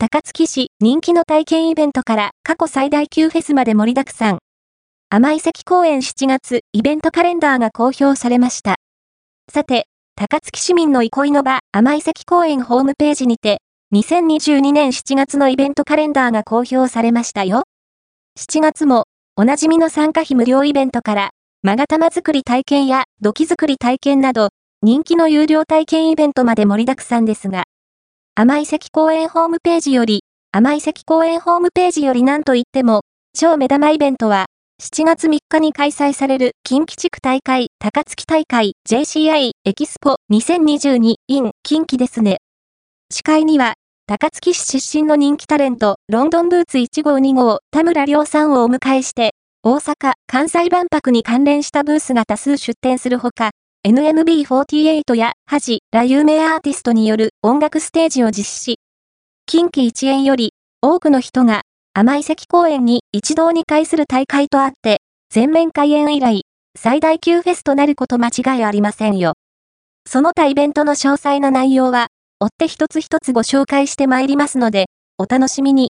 高槻市人気の体験イベントから過去最大級フェスまで盛りだくさん。甘い関公園7月イベントカレンダーが公表されました。さて、高槻市民の憩いの場甘い関公園ホームページにて、2022年7月のイベントカレンダーが公表されましたよ。7月も、おなじみの参加費無料イベントから、マガ玉作り体験や土器作り体験など、人気の有料体験イベントまで盛りだくさんですが、甘い関公園ホームページより、甘い関公園ホームページより何と言っても、超目玉イベントは、7月3日に開催される近畿地区大会高槻大会 JCI エキスポ2022 in 近畿ですね。司会には、高槻市出身の人気タレント、ロンドンブーツ1号2号、田村亮さんをお迎えして、大阪・関西万博に関連したブースが多数出展するほか、NMB48 やハジら有名アーティストによる音楽ステージを実施。近畿一円より多くの人が甘い関公園に一堂に会する大会とあって、全面開園以来、最大級フェスとなること間違いありませんよ。その他イベントの詳細な内容は、追って一つ一つご紹介してまいりますので、お楽しみに。